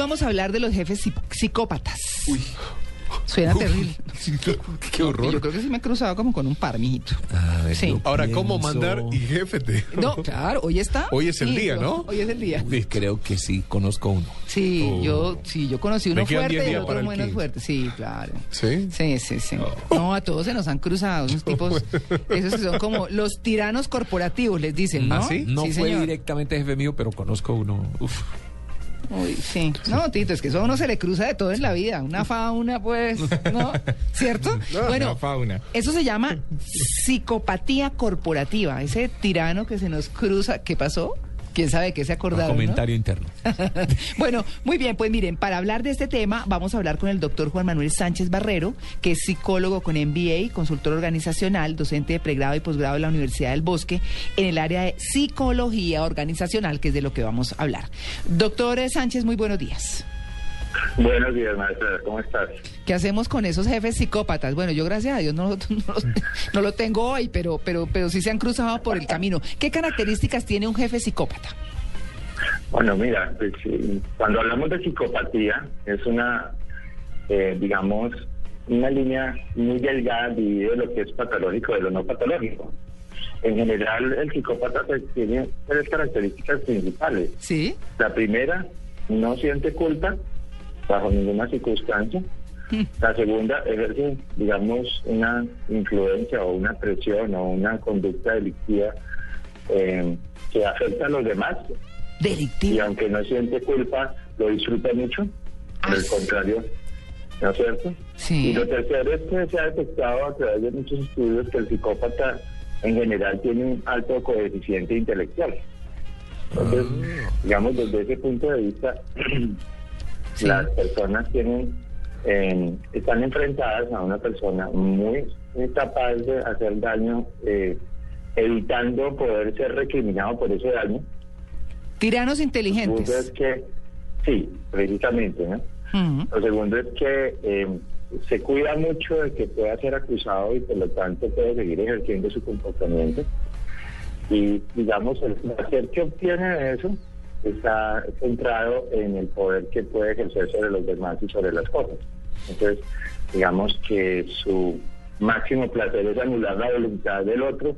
Vamos a hablar de los jefes psi- psicópatas. Suena terrible. Qué horror. Yo creo que sí me he cruzado como con un par, mijito. Sí. Ahora, ¿cómo mandar y jefete? No, claro, hoy está. Hoy es el día, ¿no? Hoy es el día. Uy, creo que sí, conozco uno. Sí, Oh. yo, sí, yo conocí uno fuerte 10 y otro menos 15. fuerte. Sí, claro. ¿Sí? Sí, sí, sí. No, a todos se nos han cruzado unos tipos, esos que son como los tiranos corporativos, les dicen, ¿no? ¿Ah, sí? No fue señor. directamente jefe mío, pero conozco uno. Uf. Uy, sí. No, Tito, es que eso a uno se le cruza de todo en la vida. Una fauna, pues, ¿no? ¿Cierto? No, bueno, una fauna. eso se llama psicopatía corporativa. Ese tirano que se nos cruza. ¿Qué pasó? ¿Quién sabe qué se Un acordaron? no? comentario interno. bueno, muy bien, pues miren, para hablar de este tema vamos a hablar con el doctor Juan Manuel Sánchez Barrero, que es psicólogo con MBA, consultor organizacional, docente de pregrado y posgrado de la Universidad del Bosque en el área de psicología organizacional, que es de lo que vamos a hablar. Doctor Sánchez, muy buenos días. Buenos días, maestra. ¿Cómo estás? ¿Qué hacemos con esos jefes psicópatas? Bueno, yo gracias a Dios no, no, lo- no lo tengo hoy, pero, pero, pero sí se han cruzado por el camino. ¿Qué características tiene un jefe psicópata? Bueno, mira, pues, eh, cuando hablamos de psicopatía, es una, eh, digamos, una línea muy delgada divide lo que es patológico de lo no patológico. En general, el psicópata pues, tiene tres características principales. ¿Sí? La primera, no siente culpa bajo ninguna circunstancia. La segunda, ejerce, digamos, una influencia o una presión o una conducta delictiva eh, que afecta a los demás y Delictivo. aunque no siente culpa, lo disfruta mucho. Por el Ah, contrario, ¿no es cierto? Sí. Y lo tercero es que se ha detectado a través de muchos estudios que el psicópata en general tiene un alto coeficiente intelectual. Entonces, Ah. digamos, desde ese punto de vista, Sí. las personas tienen eh, están enfrentadas a una persona muy, muy capaz de hacer daño, eh, evitando poder ser recriminado por ese daño. Tiranos Lo segundo es inteligentes. que, sí, precisamente, ¿no? Lo segundo es que eh, se cuida mucho de que pueda ser acusado y por lo tanto puede seguir ejerciendo su comportamiento. Y digamos, el placer que obtiene de eso está centrado en el poder que puede ejercer sobre los demás y sobre las cosas. Entonces, digamos que su máximo placer es anular la voluntad del otro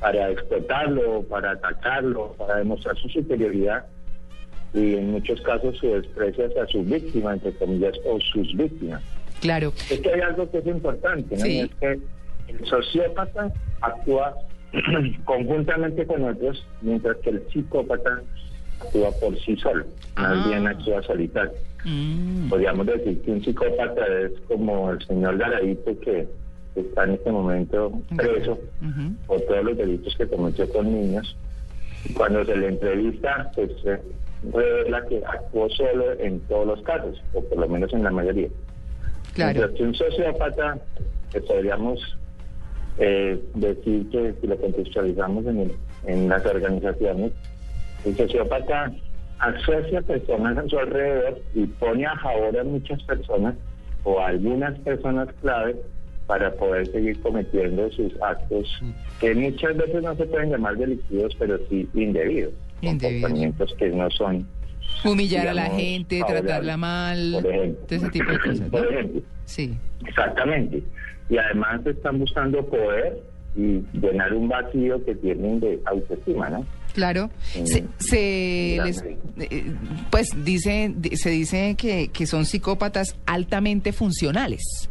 para explotarlo, para atacarlo, para demostrar su superioridad y en muchos casos su desprecio hacia su víctima, entre comillas, o sus víctimas. Claro. Es que hay algo que es importante, ¿no? Sí. Es que el sociópata actúa conjuntamente con otros, mientras que el psicópata actúa por sí solo, más Ah. bien actúa solitario. Mm. Podríamos decir que un psicópata es como el señor Garavito que está en este momento preso por todos los delitos que cometió con niños. Cuando se le entrevista, pues eh, revela que actuó solo en todos los casos, o por lo menos en la mayoría. Claro. Mientras que un sociópata, que podríamos eh, decir que si lo contextualizamos en, el- en las organizaciones, el sociópata asocia personas a su alrededor y pone a favor a muchas personas o a algunas personas clave para poder seguir cometiendo sus actos que muchas veces no se pueden llamar delictivos, pero sí indebidos. Indebidos. Comportamientos que no son Humillar a la gente, tratarla mal, por ejemplo. todo ese tipo de cosas. ¿no? Por ejemplo. Sí. Exactamente. Y además están buscando poder y llenar un vacío que tienen de autoestima, ¿no? Claro. Mm. Se, se les- eh, pues dice, di- se dice que, que son psicópatas altamente funcionales.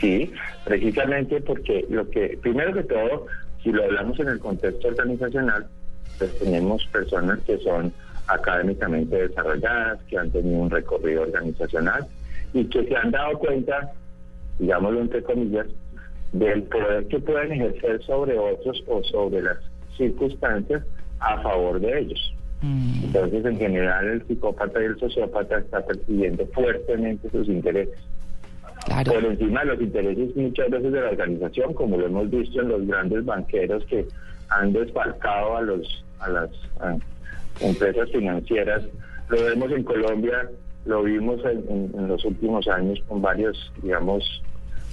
Sí, precisamente porque lo que, primero que todo, si lo hablamos en el contexto organizacional, pues tenemos personas que son académicamente desarrolladas, que han tenido un recorrido organizacional y que se han dado cuenta, digámoslo entre comillas, del poder que pueden ejercer sobre otros o sobre las circunstancias a favor de ellos. Mm. Entonces, en general, el psicópata y el sociópata está persiguiendo fuertemente sus intereses. Claro. Por encima de los intereses muchas veces de la organización, como lo hemos visto en los grandes banqueros que han desfalcado a, los, a las a empresas financieras. Lo vemos en Colombia, lo vimos en, en- en los últimos años con varios, digamos,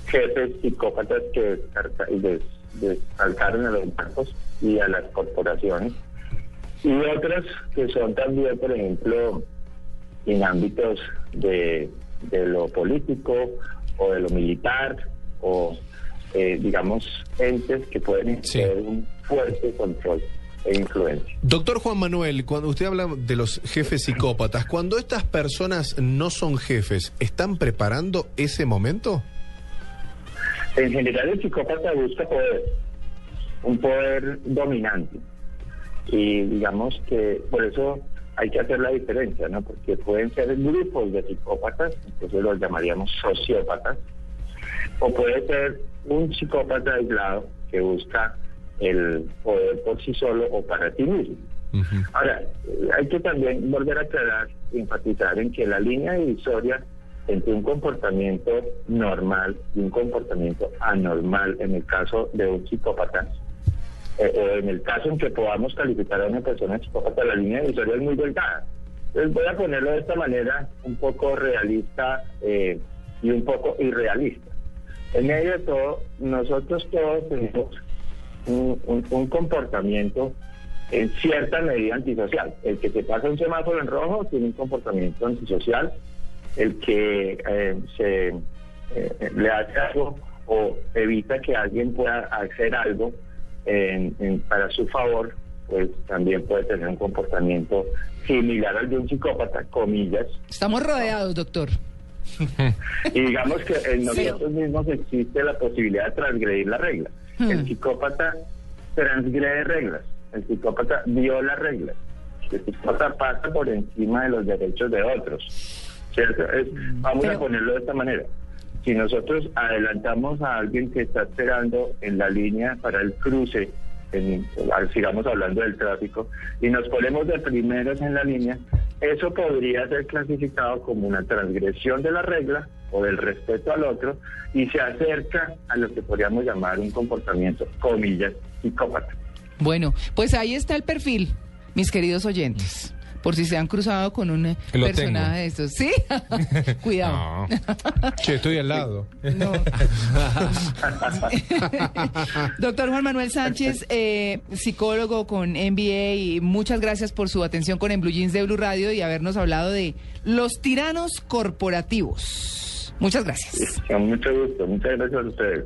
jefes psicópatas que descarta- des- desfalcaron a los bancos y a las corporaciones. Y otras que son también, por ejemplo, en ámbitos de, de lo político o de lo militar o, eh, digamos, entes que pueden Sí. tener un fuerte control e influencia. Doctor Juan Manuel, cuando usted habla de los jefes psicópatas, cuando estas personas no son jefes, ¿están preparando ese momento? En general el psicópata busca poder, un poder dominante. Y digamos que por eso hay que hacer la diferencia, ¿no? Porque pueden ser grupos de psicópatas, entonces los llamaríamos sociópatas, o puede ser un psicópata aislado que busca el poder por sí solo o para sí mismo. Ahora, hay que también volver a aclarar, enfatizar en que la línea divisoria entre un comportamiento normal y un comportamiento anormal, en el caso de un psicópata, eh, o en el caso en que podamos calificar a una persona psicópata, la línea divisoria es muy delgada. Entonces voy a ponerlo de esta manera un poco realista eh, y un poco irrealista. En medio de todo, nosotros todos tenemos un, un- un comportamiento en cierta medida antisocial. El que se pasa un semáforo en rojo tiene un comportamiento antisocial. El que eh, se eh, le hace algo o evita que alguien pueda hacer algo en- en- para su favor, pues también puede tener un comportamiento similar al de un psicópata, comillas. Estamos rodeados, doctor. Y digamos que en nosotros mismos existe la posibilidad de transgredir la regla. El psicópata transgrede reglas, el psicópata viola reglas, el psicópata pasa por encima de los derechos de otros. ¿cierto? Es- vamos Pero- a ponerlo de esta manera. Si nosotros adelantamos a alguien que está esperando en la línea para el cruce, en- sigamos hablando del tráfico, y nos ponemos de primeros en la línea, eso podría ser clasificado como una transgresión de la regla o del respeto al otro y se acerca a lo que podríamos llamar un comportamiento, comillas, psicópata. Bueno, pues ahí está el perfil, mis queridos oyentes. Por si se han cruzado con un Lo personaje tengo. de estos. ¿Sí? Cuidado. Che, estoy al lado. No. Doctor Juan Manuel Sánchez, eh, psicólogo con MBA, y muchas gracias por su atención con En Blue Jeans de Blue Radio y habernos hablado de los tiranos corporativos. Muchas gracias. Con mucho gusto, muchas gracias a ustedes.